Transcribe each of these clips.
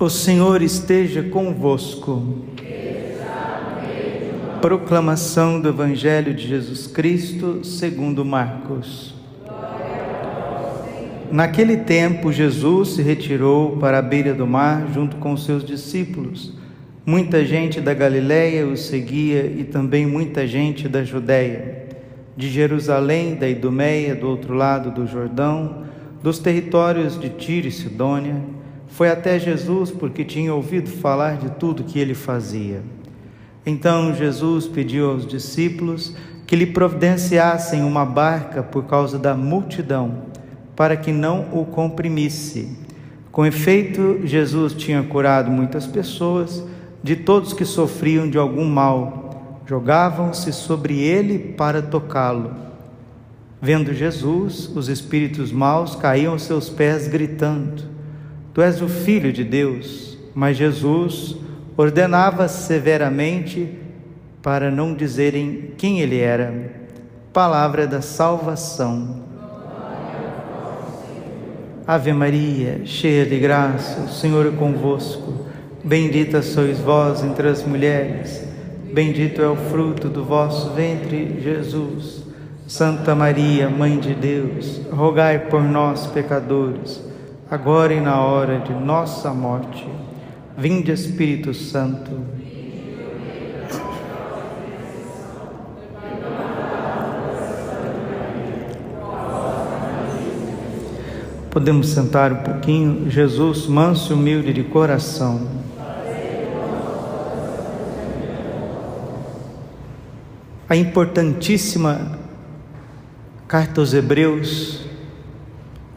O Senhor esteja convosco. Proclamação do Evangelho de Jesus Cristo, segundo Marcos. Naquele tempo, Jesus se retirou para a beira do mar junto com seus discípulos. Muita gente da Galiléia o seguia e também muita gente da Judéia, de Jerusalém, da Idumeia, do outro lado do Jordão, dos territórios de Tiro e Sidônia foi até Jesus porque tinha ouvido falar de tudo que ele fazia. Então Jesus pediu aos discípulos que lhe providenciassem uma barca por causa da multidão, para que não o comprimisse. Com efeito, Jesus tinha curado muitas pessoas, de todos que sofriam de algum mal, jogavam-se sobre ele para tocá-lo. Vendo Jesus, os espíritos maus caíam aos seus pés, gritando: Tu és o Filho de Deus, mas Jesus ordenava severamente para não dizerem quem ele era. Palavra da salvação. Ave Maria, cheia de graça, o Senhor é convosco. Bendita sois vós entre as mulheres, bendito é o fruto do vosso ventre, Jesus. Santa Maria, Mãe de Deus, rogai por nós, pecadores agora e na hora de nossa morte. Vinde, Espírito Santo. Podemos sentar um pouquinho. Jesus, manso e humilde de coração. A importantíssima carta aos Hebreus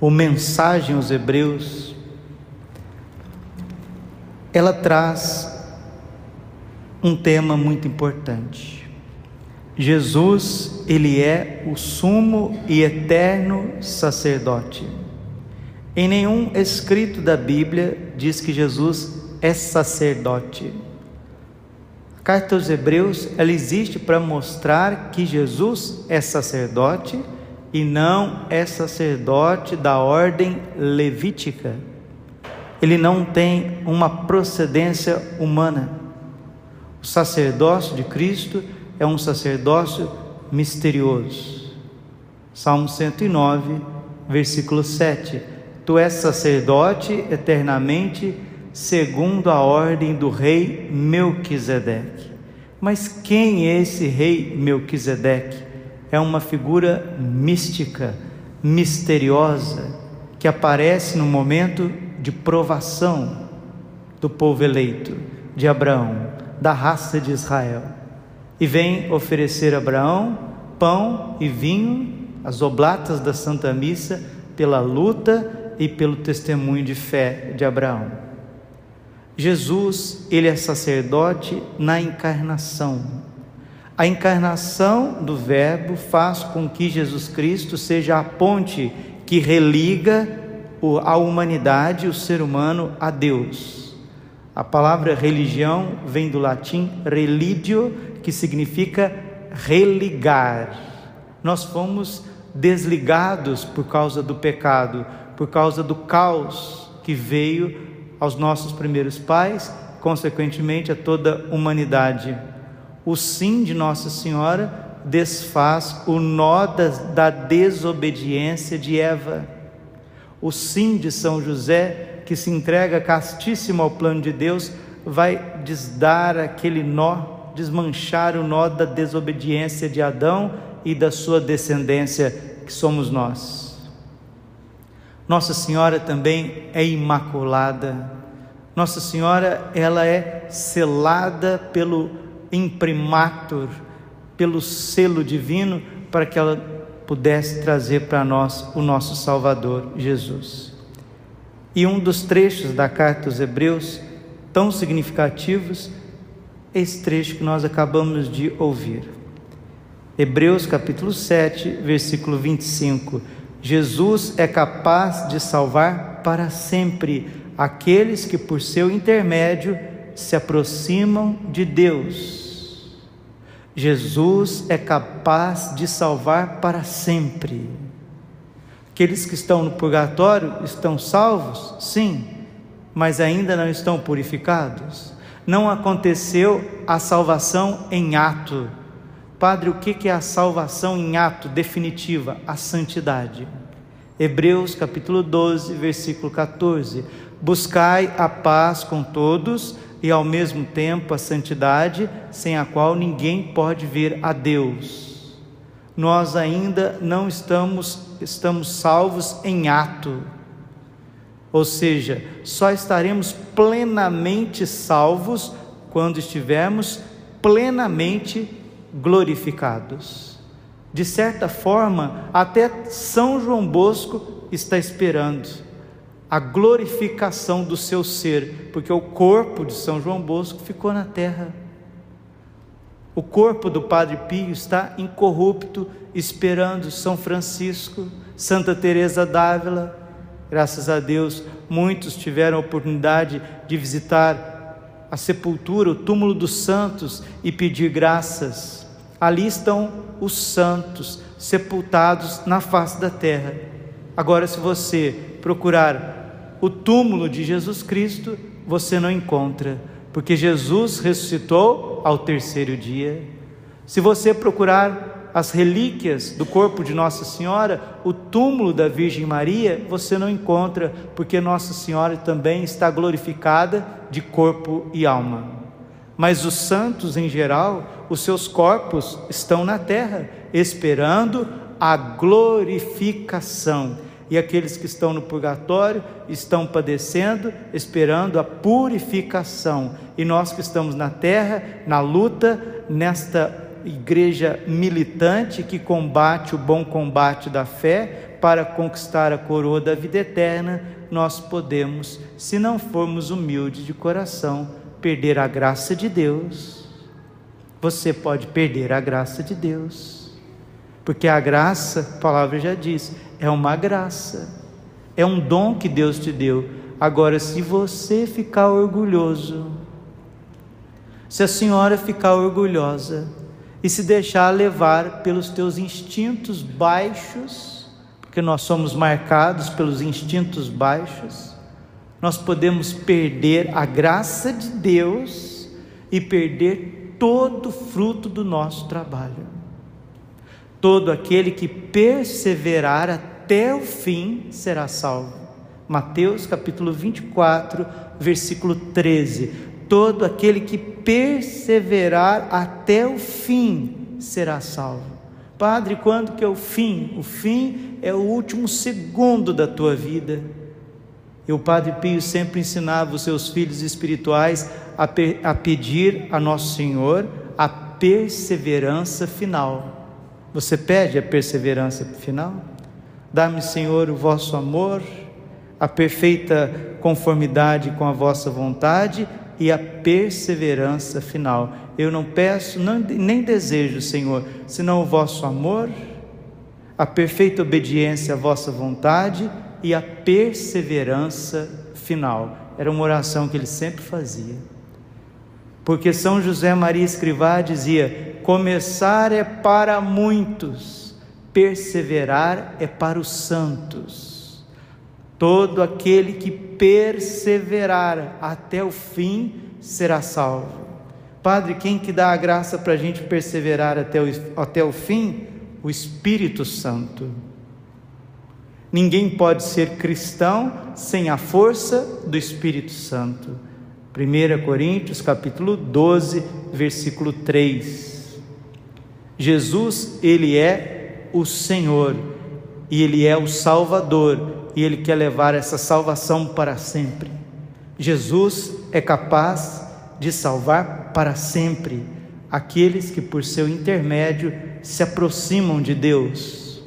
ou mensagem aos Hebreus, ela traz um tema muito importante. Jesus, ele é o sumo e eterno sacerdote. Em nenhum escrito da Bíblia diz que Jesus é sacerdote. A carta aos Hebreus, ela existe para mostrar que Jesus é sacerdote e não é sacerdote da ordem levítica. Ele não tem uma procedência humana. O sacerdócio de Cristo é um sacerdócio misterioso. Salmo 109, versículo 7. Tu és sacerdote eternamente, segundo a ordem do rei Melquisedeque. Mas quem é esse rei Melquisedeque? É uma figura mística, misteriosa, que aparece no momento de provação do povo eleito, de Abraão, da raça de Israel. E vem oferecer a Abraão pão e vinho, as oblatas da Santa Missa, pela luta e pelo testemunho de fé de Abraão. Jesus, ele é sacerdote na encarnação a encarnação do Verbo faz com que Jesus Cristo seja a ponte que religa a humanidade, o ser humano, a Deus. A palavra religião vem do latim religio, que significa religar. Nós fomos desligados por causa do pecado, por causa do caos que veio aos nossos primeiros pais, consequentemente a toda a humanidade. O sim de Nossa Senhora desfaz o nó da, da desobediência de Eva. O sim de São José, que se entrega castíssimo ao plano de Deus, vai desdar aquele nó, desmanchar o nó da desobediência de Adão e da sua descendência, que somos nós. Nossa Senhora também é imaculada. Nossa Senhora, ela é selada pelo imprimatur, pelo selo divino, para que ela pudesse trazer para nós o nosso Salvador Jesus. E um dos trechos da carta aos Hebreus, tão significativos, é esse trecho que nós acabamos de ouvir. Hebreus capítulo 7, versículo 25. Jesus é capaz de salvar para sempre aqueles que por seu intermédio se aproximam de Deus. Jesus é capaz de salvar para sempre. Aqueles que estão no purgatório estão salvos? Sim. mas ainda não estão purificados. Não aconteceu a salvação em ato. Padre, o que é a salvação em ato definitiva? A santidade. Hebreus capítulo 12, versículo 14. Buscai a paz com todos e ao mesmo tempo a santidade, sem a qual ninguém pode ver a Deus. Nós ainda não estamos estamos salvos em ato. Ou seja, só estaremos plenamente salvos quando estivermos plenamente glorificados. De certa forma, até São João Bosco está esperando a glorificação do seu ser, porque o corpo de São João Bosco ficou na terra. O corpo do Padre Pio está incorrupto, esperando São Francisco, Santa Teresa d'Ávila. Graças a Deus, muitos tiveram a oportunidade de visitar a sepultura, o túmulo dos santos e pedir graças. Ali estão os santos sepultados na face da terra. Agora, se você procurar o túmulo de Jesus Cristo você não encontra, porque Jesus ressuscitou ao terceiro dia. Se você procurar as relíquias do corpo de Nossa Senhora, o túmulo da Virgem Maria, você não encontra, porque Nossa Senhora também está glorificada de corpo e alma. Mas os santos em geral, os seus corpos estão na terra, esperando a glorificação e aqueles que estão no purgatório estão padecendo, esperando a purificação. E nós que estamos na terra, na luta, nesta igreja militante que combate o bom combate da fé para conquistar a coroa da vida eterna, nós podemos, se não formos humildes de coração, perder a graça de Deus. Você pode perder a graça de Deus. Porque a graça, a palavra já diz, é uma graça, é um dom que Deus te deu. Agora, se você ficar orgulhoso, se a senhora ficar orgulhosa e se deixar levar pelos teus instintos baixos, porque nós somos marcados pelos instintos baixos, nós podemos perder a graça de Deus e perder todo o fruto do nosso trabalho. Todo aquele que perseverar até o fim será salvo. Mateus capítulo 24, versículo 13. Todo aquele que perseverar até o fim será salvo. Padre, quando que é o fim? O fim é o último segundo da tua vida. E o Padre Pio sempre ensinava os seus filhos espirituais a, pe a pedir a Nosso Senhor a perseverança final. Você pede a perseverança final? Dá-me, Senhor, o vosso amor, a perfeita conformidade com a vossa vontade e a perseverança final. Eu não peço, nem desejo, Senhor, senão o vosso amor, a perfeita obediência à vossa vontade e a perseverança final. Era uma oração que ele sempre fazia. Porque São José Maria Escrivá dizia: começar é para muitos perseverar é para os santos. Todo aquele que perseverar até o fim será salvo. Padre, quem que dá a graça para a gente perseverar até o, até o fim? O Espírito Santo. Ninguém pode ser cristão sem a força do Espírito Santo. 1 Coríntios capítulo 12, versículo 3. Jesus, ele é o Senhor e Ele é o Salvador e Ele quer levar essa salvação para sempre. Jesus é capaz de salvar para sempre aqueles que, por seu intermédio, se aproximam de Deus.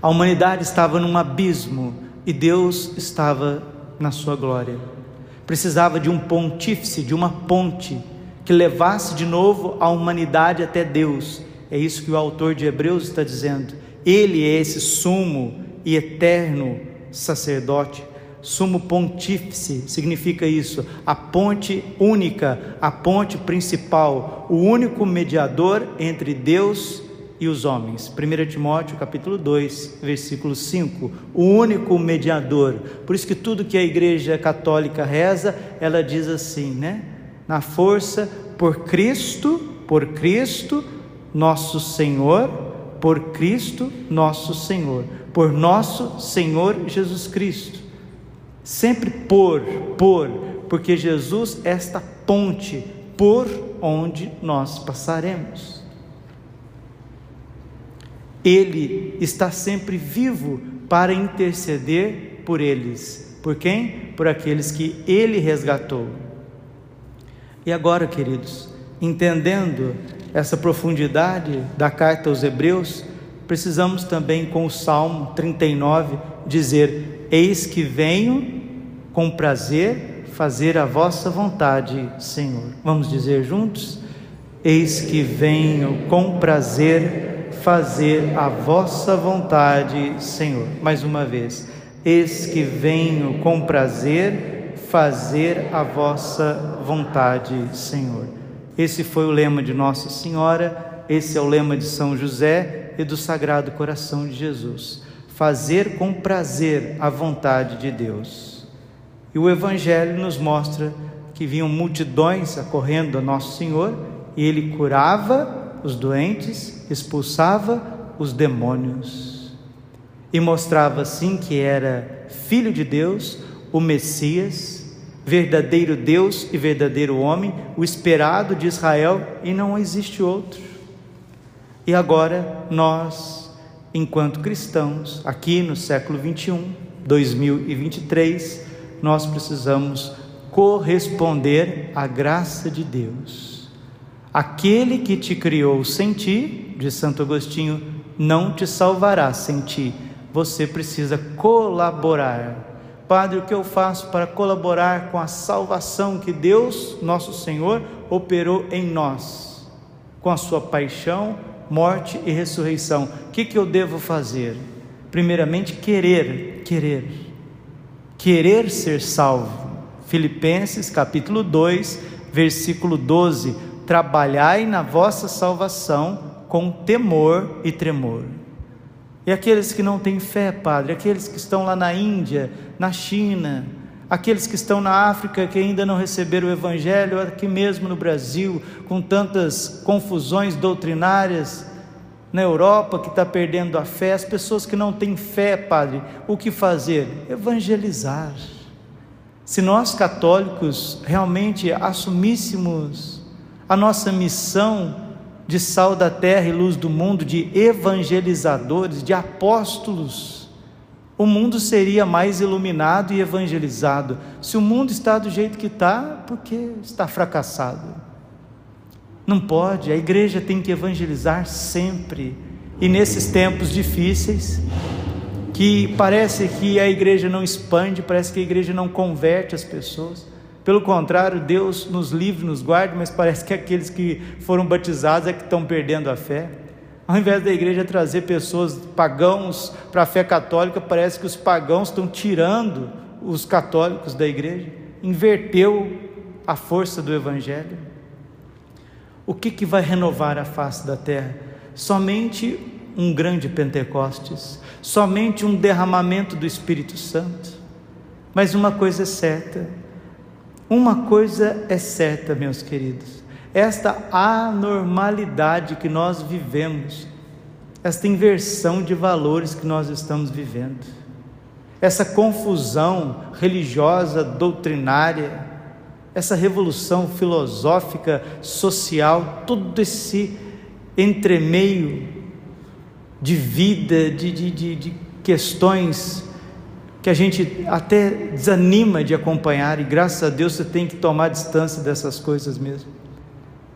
A humanidade estava num abismo e Deus estava na sua glória. Precisava de um pontífice, de uma ponte que levasse de novo a humanidade até Deus é isso que o autor de Hebreus está dizendo. Ele é esse sumo e eterno sacerdote, sumo pontífice, significa isso, a ponte única, a ponte principal, o único mediador entre Deus e os homens. 1 Timóteo capítulo 2, versículo 5, o único mediador. Por isso que tudo que a igreja católica reza, ela diz assim, né? Na força por Cristo, por Cristo, nosso Senhor, por Cristo, nosso Senhor, por nosso Senhor Jesus Cristo. Sempre por, por, porque Jesus é esta ponte por onde nós passaremos. Ele está sempre vivo para interceder por eles. Por quem? Por aqueles que ele resgatou. E agora, queridos, entendendo essa profundidade da carta aos Hebreus, precisamos também, com o Salmo 39, dizer: Eis que venho com prazer fazer a vossa vontade, Senhor. Vamos dizer juntos? Eis que venho com prazer fazer a vossa vontade, Senhor. Mais uma vez. Eis que venho com prazer fazer a vossa vontade, Senhor. Esse foi o lema de Nossa Senhora, esse é o lema de São José e do Sagrado Coração de Jesus. Fazer com prazer a vontade de Deus. E o Evangelho nos mostra que vinham multidões acorrendo a Nosso Senhor e ele curava os doentes, expulsava os demônios e mostrava assim que era filho de Deus, o Messias, verdadeiro Deus e verdadeiro homem, o esperado de Israel e não existe outro. E agora nós, enquanto cristãos, aqui no século 21, 2023, nós precisamos corresponder à graça de Deus. Aquele que te criou sem ti, de Santo Agostinho, não te salvará sem ti. Você precisa colaborar. Padre, o que eu faço para colaborar com a salvação que Deus, nosso Senhor, operou em nós, com a sua paixão, morte e ressurreição? O que, que eu devo fazer? Primeiramente, querer, querer querer ser salvo. Filipenses capítulo 2, versículo 12: Trabalhai na vossa salvação com temor e tremor. E aqueles que não têm fé, Padre, aqueles que estão lá na Índia, na China, aqueles que estão na África que ainda não receberam o Evangelho, aqui mesmo no Brasil, com tantas confusões doutrinárias, na Europa que está perdendo a fé, as pessoas que não têm fé, Padre, o que fazer? Evangelizar. Se nós católicos realmente assumíssemos a nossa missão de sal da terra e luz do mundo, de evangelizadores, de apóstolos, o mundo seria mais iluminado e evangelizado. Se o mundo está do jeito que está, porque está fracassado. Não pode, a igreja tem que evangelizar sempre. E nesses tempos difíceis, que parece que a igreja não expande, parece que a igreja não converte as pessoas. Pelo contrário, Deus nos livre, nos guarde, mas parece que aqueles que foram batizados é que estão perdendo a fé. Ao invés da igreja trazer pessoas pagãos para a fé católica, parece que os pagãos estão tirando os católicos da igreja. Inverteu a força do evangelho. O que, que vai renovar a face da terra? Somente um grande Pentecostes, somente um derramamento do Espírito Santo. Mas uma coisa é certa, uma coisa é certa, meus queridos, esta anormalidade que nós vivemos, esta inversão de valores que nós estamos vivendo, essa confusão religiosa, doutrinária, essa revolução filosófica, social, todo esse entremeio de vida, de, de, de, de questões que a gente até desanima de acompanhar, e graças a Deus você tem que tomar distância dessas coisas mesmo.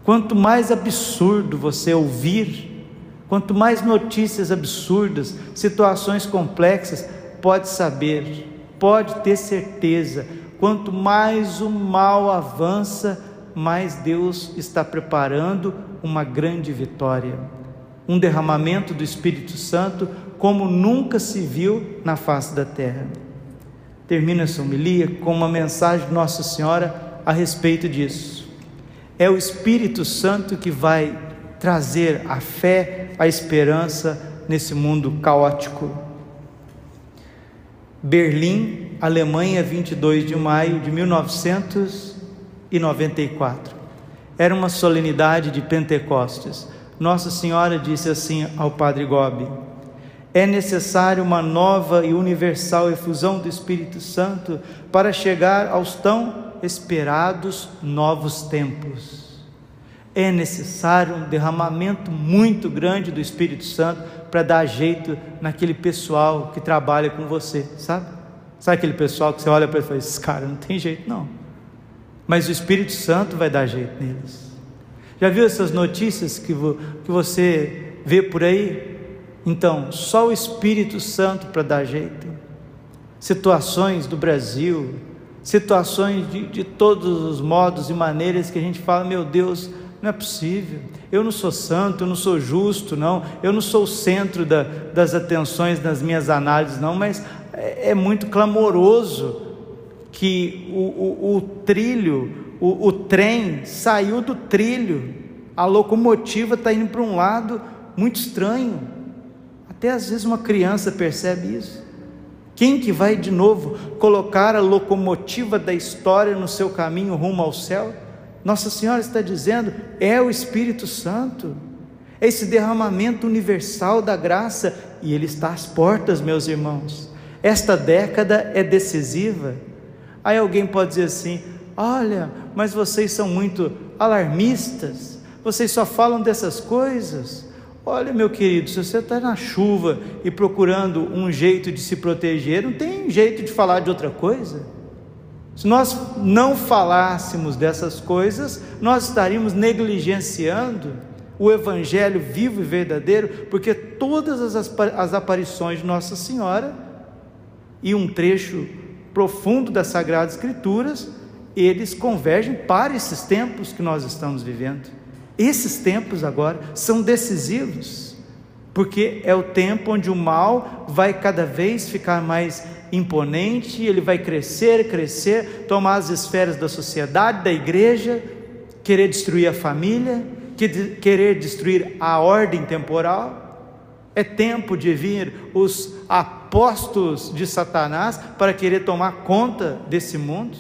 Quanto mais absurdo você ouvir, quanto mais notícias absurdas, situações complexas, pode saber, pode ter certeza, Quanto mais o mal avança, mais Deus está preparando uma grande vitória, um derramamento do Espírito Santo como nunca se viu na face da terra. Termino essa homilia com uma mensagem de Nossa Senhora a respeito disso. É o Espírito Santo que vai trazer a fé, a esperança nesse mundo caótico. Berlim, Alemanha, 22 de maio de 1994. Era uma solenidade de Pentecostes. Nossa Senhora disse assim ao Padre Gobi: É necessário uma nova e universal efusão do Espírito Santo para chegar aos tão esperados novos tempos. É necessário um derramamento muito grande do Espírito Santo para dar jeito naquele pessoal que trabalha com você, sabe? Sabe aquele pessoal que você olha para ele e fala: Esse cara não tem jeito, não. Mas o Espírito Santo vai dar jeito neles. Já viu essas notícias que, vo, que você vê por aí? Então, só o Espírito Santo para dar jeito. Situações do Brasil, situações de, de todos os modos e maneiras que a gente fala: Meu Deus não é possível. Eu não sou santo, eu não sou justo, não. Eu não sou o centro da, das atenções das minhas análises, não. Mas é, é muito clamoroso que o, o, o trilho, o, o trem saiu do trilho. A locomotiva está indo para um lado muito estranho. Até às vezes uma criança percebe isso. Quem que vai de novo colocar a locomotiva da história no seu caminho rumo ao céu? Nossa Senhora está dizendo, é o Espírito Santo, é esse derramamento universal da graça, e ele está às portas, meus irmãos. Esta década é decisiva. Aí alguém pode dizer assim: olha, mas vocês são muito alarmistas, vocês só falam dessas coisas. Olha, meu querido, se você está na chuva e procurando um jeito de se proteger, não tem jeito de falar de outra coisa. Se nós não falássemos dessas coisas, nós estaríamos negligenciando o Evangelho vivo e verdadeiro, porque todas as aparições de Nossa Senhora e um trecho profundo das Sagradas Escrituras, eles convergem para esses tempos que nós estamos vivendo. Esses tempos agora são decisivos, porque é o tempo onde o mal vai cada vez ficar mais imponente, ele vai crescer, crescer, tomar as esferas da sociedade, da igreja, querer destruir a família, querer destruir a ordem temporal. É tempo de vir os apóstolos de Satanás para querer tomar conta desse mundo.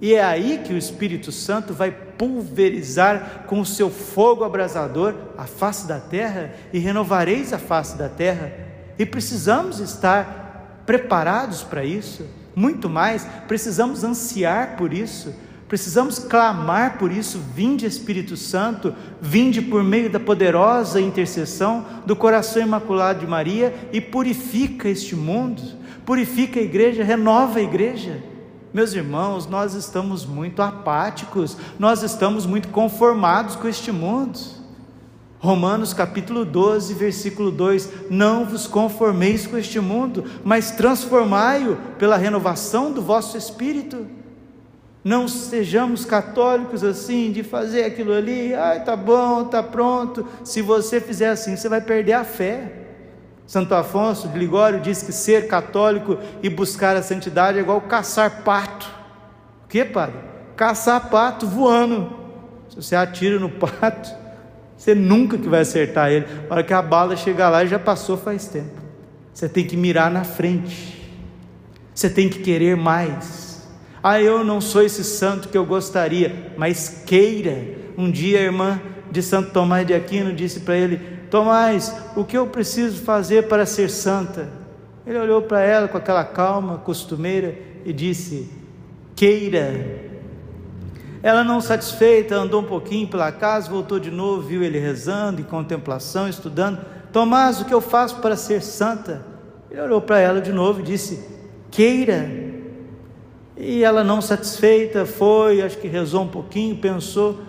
E é aí que o Espírito Santo vai pulverizar com o seu fogo abrasador a face da terra e renovareis a face da terra. E precisamos estar preparados para isso, muito mais, precisamos ansiar por isso, precisamos clamar por isso. Vinde, Espírito Santo, vinde por meio da poderosa intercessão do coração imaculado de Maria e purifica este mundo, purifica a igreja, renova a igreja. Meus irmãos, nós estamos muito apáticos, nós estamos muito conformados com este mundo. Romanos capítulo 12, versículo 2: Não vos conformeis com este mundo, mas transformai-o pela renovação do vosso espírito. Não sejamos católicos assim, de fazer aquilo ali, ai, tá bom, tá pronto. Se você fizer assim, você vai perder a fé. Santo Afonso de Ligório diz que ser católico e buscar a santidade é igual caçar pato. O que, padre? Caçar pato voando. Se você atira no pato, você nunca que vai acertar ele. A hora que a bala chegar lá, já passou faz tempo. Você tem que mirar na frente. Você tem que querer mais. Ah, eu não sou esse santo que eu gostaria, mas queira. Um dia a irmã de Santo Tomás de Aquino disse para ele: Tomás, o que eu preciso fazer para ser santa? Ele olhou para ela com aquela calma costumeira e disse: Queira ela não satisfeita, andou um pouquinho pela casa, voltou de novo, viu ele rezando, em contemplação, estudando. Tomás, o que eu faço para ser santa? Ele olhou para ela de novo e disse: Queira. E ela, não satisfeita, foi, acho que rezou um pouquinho, pensou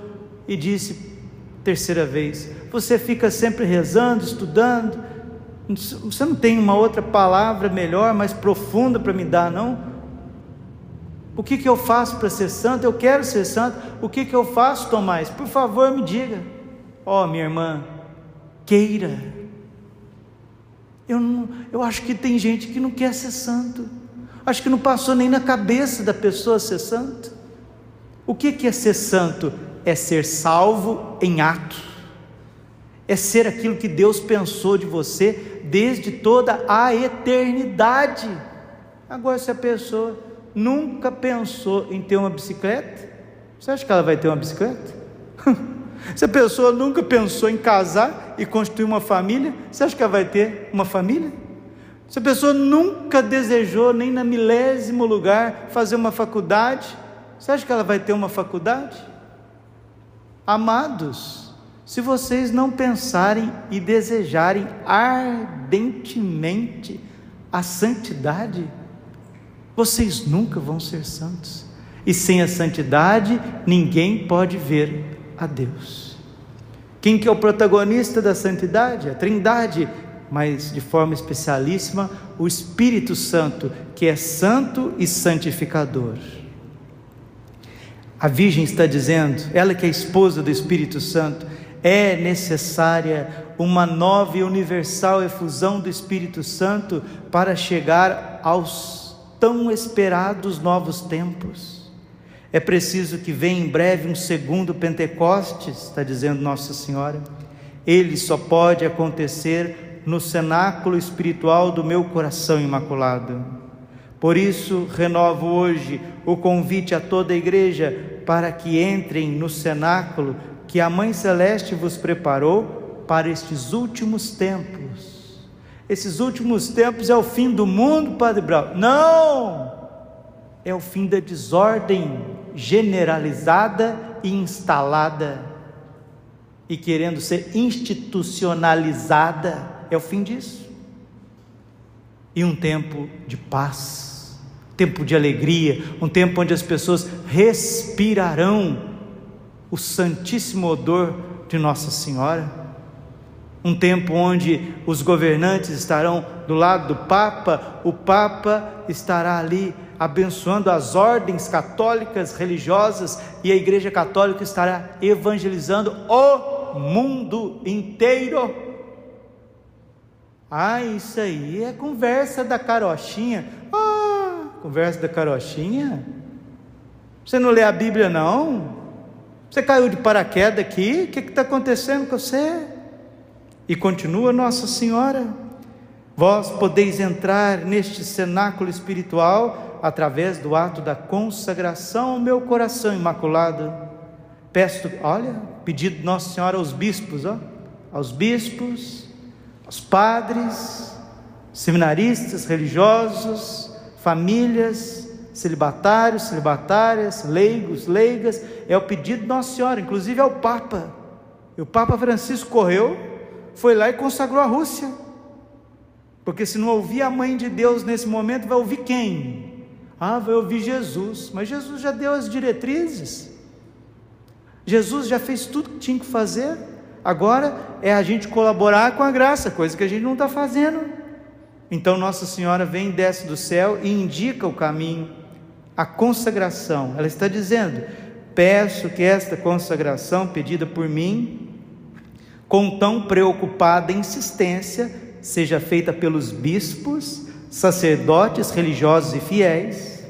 e disse, terceira vez: Você fica sempre rezando, estudando, você não tem uma outra palavra melhor, mais profunda para me dar, não? O que, que eu faço para ser santo? Eu quero ser santo. O que, que eu faço, Tomás? Por favor, me diga. Ó, oh, minha irmã, queira. Eu, não, eu acho que tem gente que não quer ser santo. Acho que não passou nem na cabeça da pessoa ser santo. O que, que é ser santo? É ser salvo em ato. É ser aquilo que Deus pensou de você desde toda a eternidade. Agora, se a pessoa nunca pensou em ter uma bicicleta, você acha que ela vai ter uma bicicleta? se a pessoa nunca pensou em casar e construir uma família, você acha que ela vai ter uma família? Se a pessoa nunca desejou, nem na milésimo lugar, fazer uma faculdade, você acha que ela vai ter uma faculdade? Amados, se vocês não pensarem e desejarem ardentemente a santidade, vocês nunca vão ser santos. E sem a santidade, ninguém pode ver a Deus. Quem que é o protagonista da santidade? A Trindade, mas de forma especialíssima, o Espírito Santo, que é santo e santificador. A Virgem está dizendo, ela que é esposa do Espírito Santo, é necessária uma nova e universal efusão do Espírito Santo para chegar aos tão esperados novos tempos. É preciso que venha em breve um segundo Pentecostes, está dizendo Nossa Senhora. Ele só pode acontecer no cenáculo espiritual do meu coração imaculado. Por isso, renovo hoje o convite a toda a igreja para que entrem no cenáculo que a Mãe Celeste vos preparou para estes últimos tempos. Esses últimos tempos é o fim do mundo, Padre Brau? Não! É o fim da desordem generalizada e instalada e querendo ser institucionalizada. É o fim disso. E um tempo de paz, tempo de alegria, um tempo onde as pessoas respirarão o santíssimo odor de Nossa Senhora. Um tempo onde os governantes estarão do lado do Papa, o Papa estará ali abençoando as ordens católicas religiosas e a Igreja Católica estará evangelizando o mundo inteiro. Ah, isso aí é conversa da carochinha. Ah, conversa da carochinha? Você não lê a Bíblia, não? Você caiu de paraquedas aqui? O que está acontecendo com você? E continua Nossa Senhora. Vós podeis entrar neste cenáculo espiritual através do ato da consagração ao meu coração imaculado. Peço, olha, pedido de Nossa Senhora aos bispos, ó, aos bispos, aos padres, seminaristas, religiosos, famílias, celibatários, celibatárias, leigos, leigas, é o pedido de Nossa Senhora, inclusive ao Papa. E o Papa Francisco correu, foi lá e consagrou a Rússia. Porque se não ouvir a mãe de Deus nesse momento, vai ouvir quem? Ah, vai ouvir Jesus. Mas Jesus já deu as diretrizes. Jesus já fez tudo que tinha que fazer. Agora é a gente colaborar com a graça, coisa que a gente não está fazendo. Então Nossa Senhora vem, desce do céu e indica o caminho a consagração. Ela está dizendo: peço que esta consagração pedida por mim, com tão preocupada insistência, seja feita pelos bispos, sacerdotes religiosos e fiéis,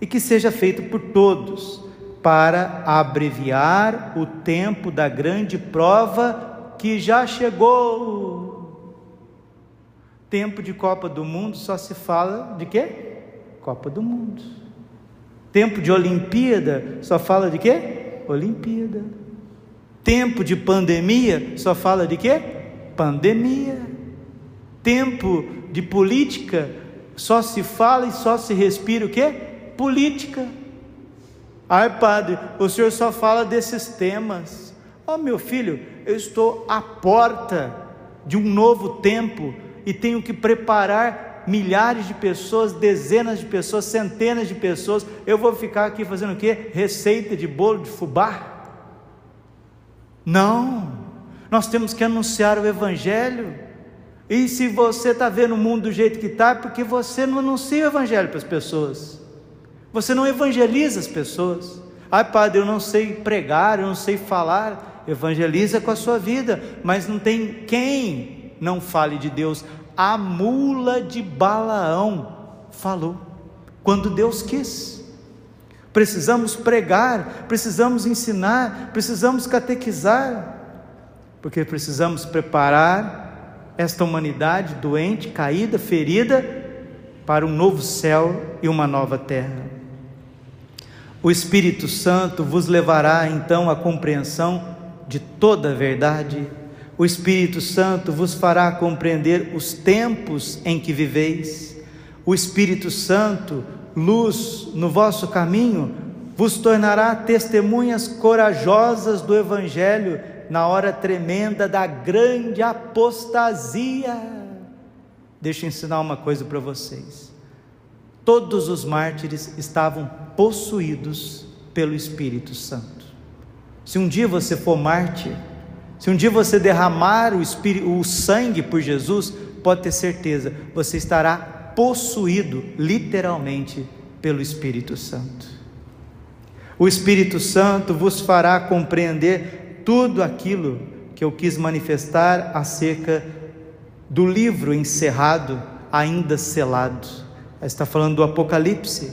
e que seja feita por todos, para abreviar o tempo da grande prova que já chegou. Tempo de Copa do Mundo só se fala de quê? Copa do Mundo. Tempo de Olimpíada só fala de quê? Olimpíada. Tempo de pandemia só fala de quê? Pandemia. Tempo de política só se fala e só se respira o quê? Política. Ai, padre, o senhor só fala desses temas. Oh, meu filho, eu estou à porta de um novo tempo e tenho que preparar milhares de pessoas, dezenas de pessoas, centenas de pessoas. Eu vou ficar aqui fazendo o quê? Receita de bolo de fubá? Não, nós temos que anunciar o Evangelho. E se você está vendo o mundo do jeito que está, é porque você não anuncia o Evangelho para as pessoas, você não evangeliza as pessoas. Ai, padre, eu não sei pregar, eu não sei falar. Evangeliza com a sua vida, mas não tem quem não fale de Deus a mula de Balaão falou, quando Deus quis. Precisamos pregar, precisamos ensinar, precisamos catequizar, porque precisamos preparar esta humanidade doente, caída, ferida, para um novo céu e uma nova terra. O Espírito Santo vos levará então à compreensão de toda a verdade. O Espírito Santo vos fará compreender os tempos em que viveis. O Espírito Santo, luz no vosso caminho, vos tornará testemunhas corajosas do Evangelho na hora tremenda da grande apostasia. Deixa eu ensinar uma coisa para vocês. Todos os mártires estavam possuídos pelo Espírito Santo. Se um dia você for mártir, se um dia você derramar o, espírito, o sangue por Jesus, pode ter certeza, você estará possuído literalmente pelo Espírito Santo. O Espírito Santo vos fará compreender tudo aquilo que eu quis manifestar acerca do livro encerrado, ainda selado. Está falando do Apocalipse,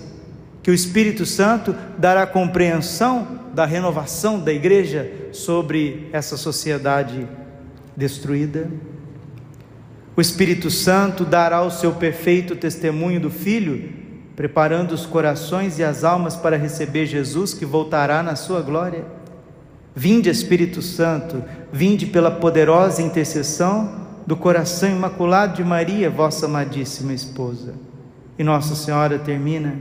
que o Espírito Santo dará compreensão da renovação da igreja sobre essa sociedade destruída. O Espírito Santo dará o seu perfeito testemunho do Filho, preparando os corações e as almas para receber Jesus que voltará na sua glória. Vinde, Espírito Santo, vinde pela poderosa intercessão do coração imaculado de Maria, vossa amadíssima esposa. E Nossa Senhora termina: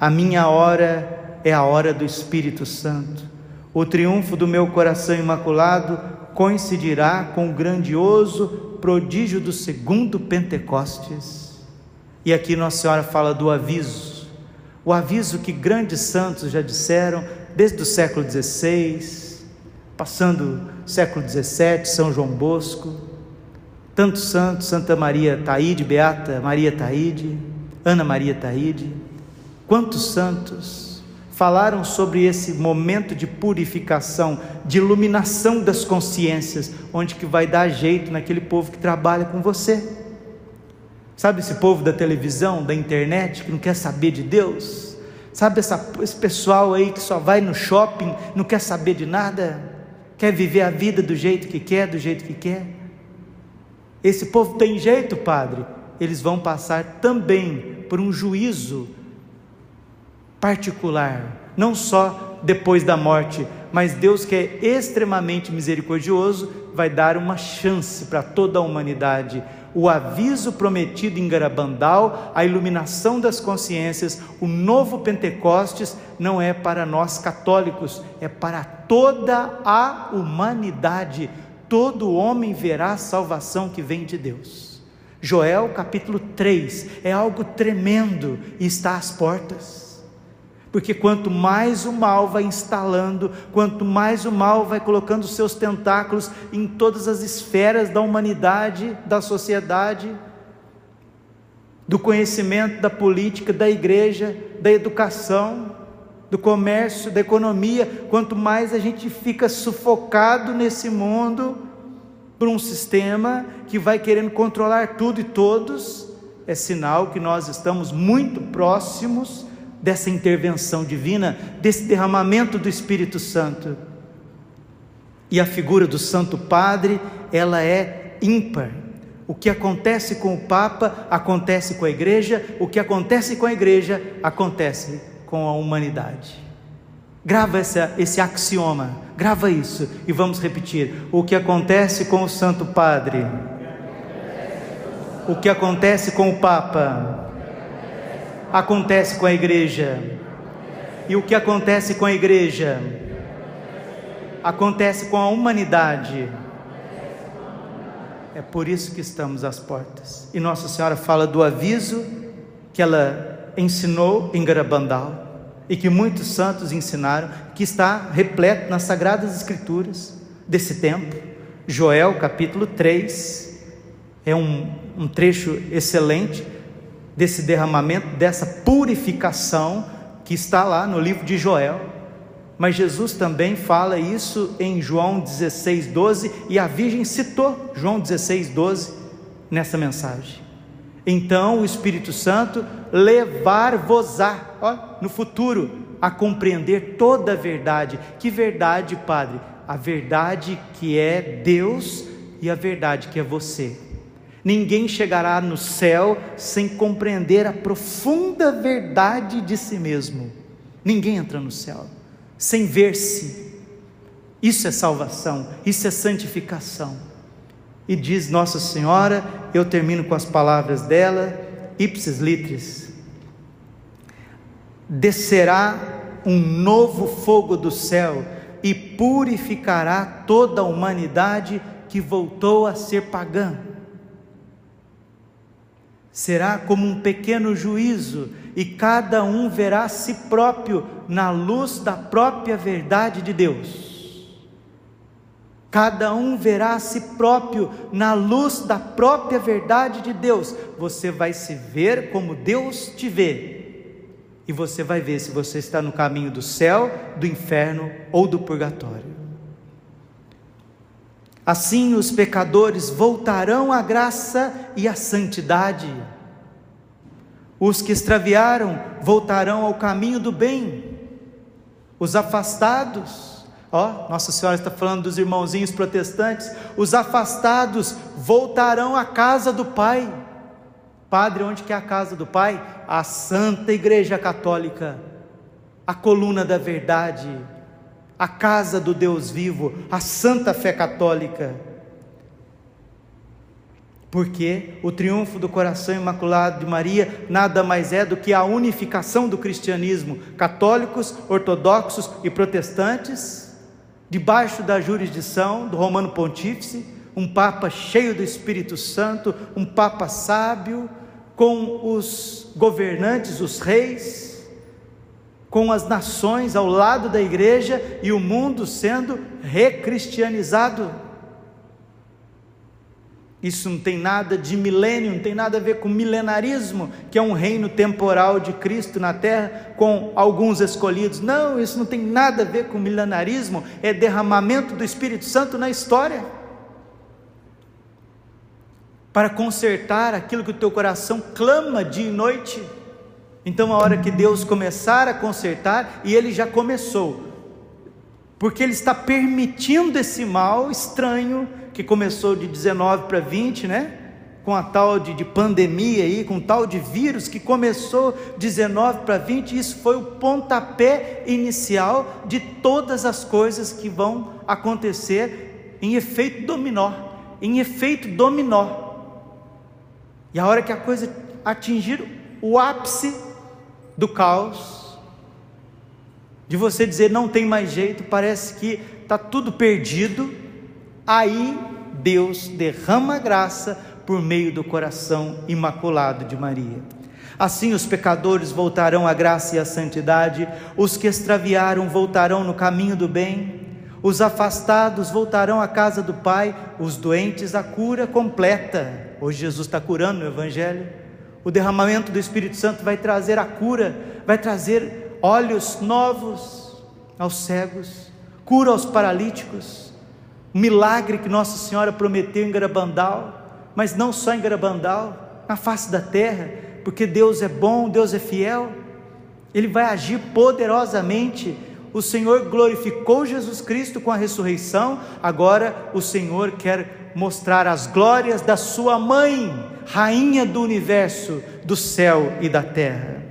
A minha hora é a hora do Espírito Santo. O triunfo do meu coração imaculado coincidirá com o grandioso prodígio do segundo Pentecostes. E aqui Nossa Senhora fala do aviso, o aviso que grandes santos já disseram desde o século XVI, passando século XVII, São João Bosco, tantos santos, Santa Maria Taíde, Beata Maria Taíde, Ana Maria Taíde, quantos santos falaram sobre esse momento de purificação, de iluminação das consciências, onde que vai dar jeito naquele povo que trabalha com você. Sabe esse povo da televisão, da internet, que não quer saber de Deus? Sabe essa, esse pessoal aí que só vai no shopping, não quer saber de nada? Quer viver a vida do jeito que quer, do jeito que quer? Esse povo tem jeito, Padre. Eles vão passar também por um juízo particular, não só depois da morte, mas Deus que é extremamente misericordioso, vai dar uma chance para toda a humanidade. O aviso prometido em Garabandal, a iluminação das consciências, o novo Pentecostes não é para nós católicos, é para toda a humanidade. Todo homem verá a salvação que vem de Deus. Joel capítulo 3 é algo tremendo e está às portas. Porque quanto mais o mal vai instalando, quanto mais o mal vai colocando seus tentáculos em todas as esferas da humanidade, da sociedade, do conhecimento, da política, da igreja, da educação, do comércio, da economia, quanto mais a gente fica sufocado nesse mundo por um sistema que vai querendo controlar tudo e todos, é sinal que nós estamos muito próximos dessa intervenção divina, desse derramamento do Espírito Santo. E a figura do Santo Padre, ela é ímpar. O que acontece com o Papa acontece com a igreja, o que acontece com a igreja acontece com a humanidade. Grava essa, esse axioma, grava isso e vamos repetir: o que acontece com o Santo Padre, o que acontece com o Papa, acontece com a igreja. E o que acontece com a igreja? Acontece com a humanidade. É por isso que estamos às portas. E Nossa Senhora fala do aviso que ela ensinou em Garabandal e que muitos santos ensinaram, que está repleto nas Sagradas Escrituras desse tempo. Joel capítulo 3 é um, um trecho excelente desse derramamento, dessa purificação que está lá no livro de Joel. Mas Jesus também fala isso em João 16, 12, e a Virgem citou João 16, 12 nessa mensagem. Então o Espírito Santo levar-vos-á, no futuro, a compreender toda a verdade. Que verdade, Padre? a verdade que é Deus e a verdade que é você. Ninguém chegará no céu sem compreender a profunda verdade de si mesmo. Ninguém entra no céu sem ver-se. Isso é salvação, isso é santificação. E diz Nossa Senhora, eu termino com as palavras dela, ipsis litris. Descerá um novo fogo do céu e purificará toda a humanidade que voltou a ser pagã. Será como um pequeno juízo, e cada um verá a si próprio na luz da própria verdade de Deus. Cada um verá a si próprio na luz da própria verdade de Deus. Você vai se ver como Deus te vê e você vai ver se você está no caminho do céu, do inferno ou do purgatório. Assim os pecadores voltarão à graça e à santidade. Os que extraviaram voltarão ao caminho do bem. Os afastados, ó, Nossa Senhora está falando dos irmãozinhos protestantes, os afastados voltarão à casa do Pai. Padre, onde que é a casa do Pai? A Santa Igreja Católica, a coluna da verdade, a casa do Deus vivo, a Santa Fé Católica. Porque o triunfo do coração imaculado de Maria nada mais é do que a unificação do cristianismo, católicos, ortodoxos e protestantes, debaixo da jurisdição do Romano Pontífice um Papa cheio do Espírito Santo, um Papa sábio, com os governantes, os reis, com as nações ao lado da igreja e o mundo sendo recristianizado. Isso não tem nada de milênio, não tem nada a ver com milenarismo, que é um reino temporal de Cristo na terra com alguns escolhidos. Não, isso não tem nada a ver com milenarismo, é derramamento do Espírito Santo na história para consertar aquilo que o teu coração clama dia e noite. Então, a hora que Deus começar a consertar, e Ele já começou, porque Ele está permitindo esse mal estranho que começou de 19 para 20, né? Com a tal de, de pandemia aí, com tal de vírus que começou 19 para 20, isso foi o pontapé inicial de todas as coisas que vão acontecer em efeito dominó, em efeito dominó. E a hora que a coisa atingir o ápice do caos, de você dizer não tem mais jeito, parece que está tudo perdido, aí Deus derrama graça por meio do coração imaculado de Maria. Assim os pecadores voltarão à graça e à santidade, os que extraviaram voltarão no caminho do bem, os afastados voltarão à casa do Pai, os doentes à cura completa. Hoje Jesus está curando no Evangelho. O derramamento do Espírito Santo vai trazer a cura, vai trazer olhos novos aos cegos, cura aos paralíticos. Um milagre que Nossa Senhora prometeu em Garabandal, mas não só em Garabandal, na face da terra, porque Deus é bom, Deus é fiel. Ele vai agir poderosamente o Senhor glorificou Jesus Cristo com a ressurreição, agora o Senhor quer mostrar as glórias da sua mãe, rainha do universo, do céu e da terra.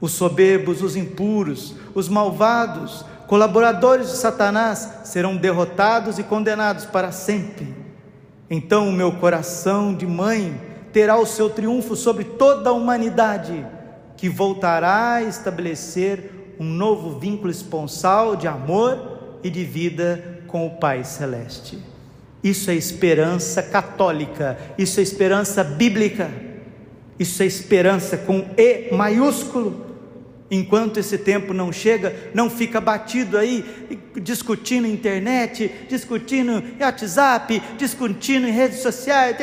Os soberbos, os impuros, os malvados, colaboradores de Satanás serão derrotados e condenados para sempre. Então o meu coração de mãe terá o seu triunfo sobre toda a humanidade, que voltará a estabelecer um novo vínculo esponsal de amor e de vida com o Pai Celeste. Isso é esperança católica, isso é esperança bíblica, isso é esperança com E maiúsculo. Enquanto esse tempo não chega, não fica batido aí, discutindo internet, discutindo WhatsApp, discutindo em redes sociais.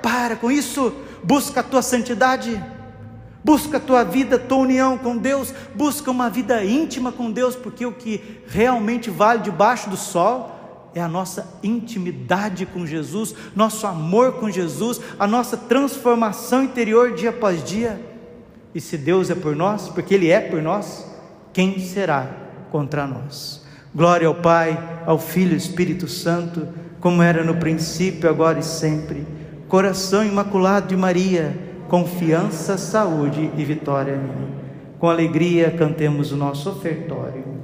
Para com isso, busca a tua santidade Busca a tua vida, tua união com Deus, busca uma vida íntima com Deus, porque o que realmente vale debaixo do sol é a nossa intimidade com Jesus, nosso amor com Jesus, a nossa transformação interior dia após dia. E se Deus é por nós, porque Ele é por nós, quem será contra nós? Glória ao Pai, ao Filho e Espírito Santo, como era no princípio, agora e sempre. Coração imaculado de Maria, confiança, saúde e vitória minha. Com alegria cantemos o nosso ofertório.